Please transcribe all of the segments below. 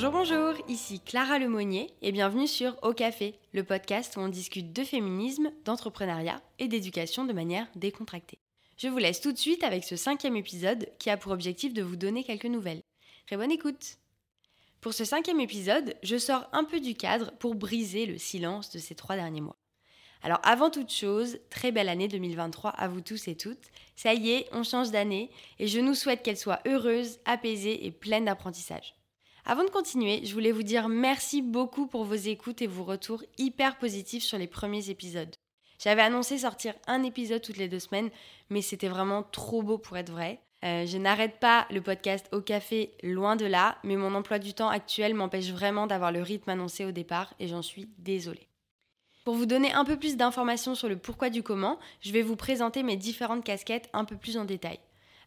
Bonjour, bonjour, ici Clara Lemonnier et bienvenue sur Au Café, le podcast où on discute de féminisme, d'entrepreneuriat et d'éducation de manière décontractée. Je vous laisse tout de suite avec ce cinquième épisode qui a pour objectif de vous donner quelques nouvelles. Très bonne écoute Pour ce cinquième épisode, je sors un peu du cadre pour briser le silence de ces trois derniers mois. Alors avant toute chose, très belle année 2023 à vous tous et toutes. Ça y est, on change d'année et je nous souhaite qu'elle soit heureuse, apaisée et pleine d'apprentissage. Avant de continuer, je voulais vous dire merci beaucoup pour vos écoutes et vos retours hyper positifs sur les premiers épisodes. J'avais annoncé sortir un épisode toutes les deux semaines, mais c'était vraiment trop beau pour être vrai. Euh, je n'arrête pas le podcast au café, loin de là, mais mon emploi du temps actuel m'empêche vraiment d'avoir le rythme annoncé au départ et j'en suis désolée. Pour vous donner un peu plus d'informations sur le pourquoi du comment, je vais vous présenter mes différentes casquettes un peu plus en détail.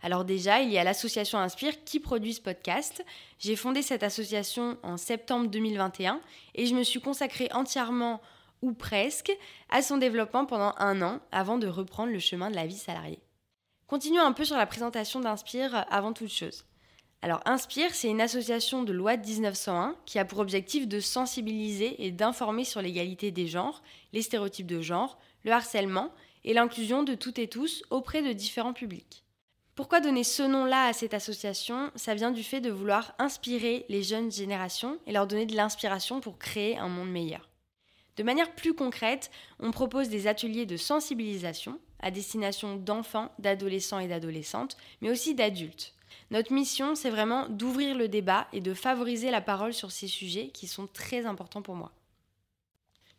Alors déjà, il y a l'association Inspire qui produit ce podcast. J'ai fondé cette association en septembre 2021 et je me suis consacrée entièrement ou presque à son développement pendant un an avant de reprendre le chemin de la vie salariée. Continuons un peu sur la présentation d'Inspire avant toute chose. Alors Inspire, c'est une association de loi de 1901 qui a pour objectif de sensibiliser et d'informer sur l'égalité des genres, les stéréotypes de genre, le harcèlement et l'inclusion de toutes et tous auprès de différents publics. Pourquoi donner ce nom-là à cette association? Ça vient du fait de vouloir inspirer les jeunes générations et leur donner de l'inspiration pour créer un monde meilleur. De manière plus concrète, on propose des ateliers de sensibilisation à destination d'enfants, d'adolescents et d'adolescentes, mais aussi d'adultes. Notre mission, c'est vraiment d'ouvrir le débat et de favoriser la parole sur ces sujets qui sont très importants pour moi.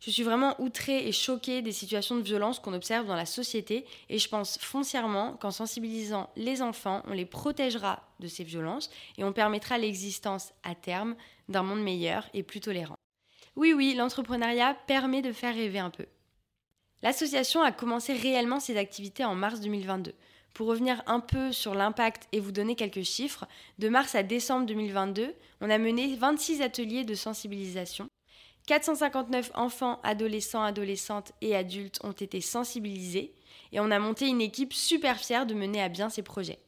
Je suis vraiment outrée et choquée des situations de violence qu'on observe dans la société et je pense foncièrement qu'en sensibilisant les enfants, on les protégera de ces violences et on permettra l'existence à terme d'un monde meilleur et plus tolérant. Oui, oui, l'entrepreneuriat permet de faire rêver un peu. L'association a commencé réellement ses activités en mars 2022. Pour revenir un peu sur l'impact et vous donner quelques chiffres, de mars à décembre 2022, on a mené 26 ateliers de sensibilisation 459 enfants, adolescents, adolescentes et adultes ont été sensibilisés et on a monté une équipe super fière de mener à bien ces projets.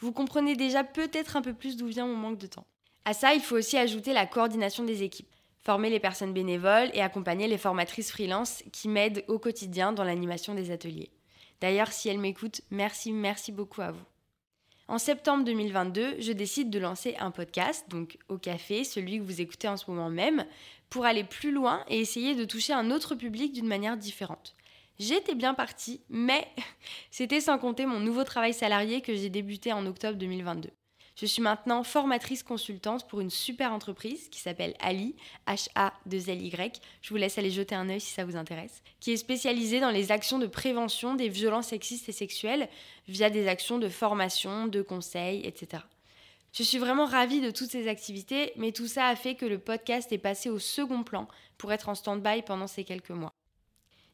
Vous comprenez déjà peut-être un peu plus d'où vient mon manque de temps. À ça, il faut aussi ajouter la coordination des équipes, former les personnes bénévoles et accompagner les formatrices freelance qui m'aident au quotidien dans l'animation des ateliers. D'ailleurs, si elles m'écoutent, merci, merci beaucoup à vous. En septembre 2022, je décide de lancer un podcast, donc au café, celui que vous écoutez en ce moment même, pour aller plus loin et essayer de toucher un autre public d'une manière différente. J'étais bien partie, mais c'était sans compter mon nouveau travail salarié que j'ai débuté en octobre 2022. Je suis maintenant formatrice consultante pour une super entreprise qui s'appelle Ali, H-A-2-L-Y. Je vous laisse aller jeter un œil si ça vous intéresse. Qui est spécialisée dans les actions de prévention des violences sexistes et sexuelles via des actions de formation, de conseils, etc. Je suis vraiment ravie de toutes ces activités, mais tout ça a fait que le podcast est passé au second plan pour être en stand-by pendant ces quelques mois.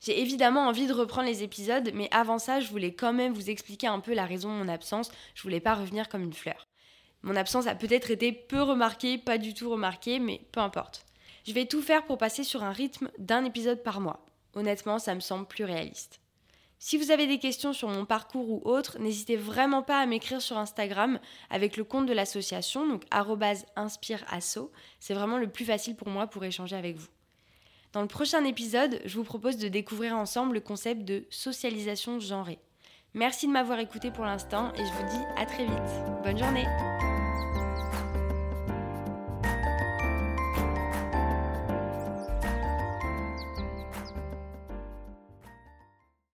J'ai évidemment envie de reprendre les épisodes, mais avant ça, je voulais quand même vous expliquer un peu la raison de mon absence. Je voulais pas revenir comme une fleur. Mon absence a peut-être été peu remarquée, pas du tout remarquée, mais peu importe. Je vais tout faire pour passer sur un rythme d'un épisode par mois. Honnêtement, ça me semble plus réaliste. Si vous avez des questions sur mon parcours ou autre, n'hésitez vraiment pas à m'écrire sur Instagram avec le compte de l'association, donc inspireasso. C'est vraiment le plus facile pour moi pour échanger avec vous. Dans le prochain épisode, je vous propose de découvrir ensemble le concept de socialisation genrée. Merci de m'avoir écouté pour l'instant et je vous dis à très vite. Bonne journée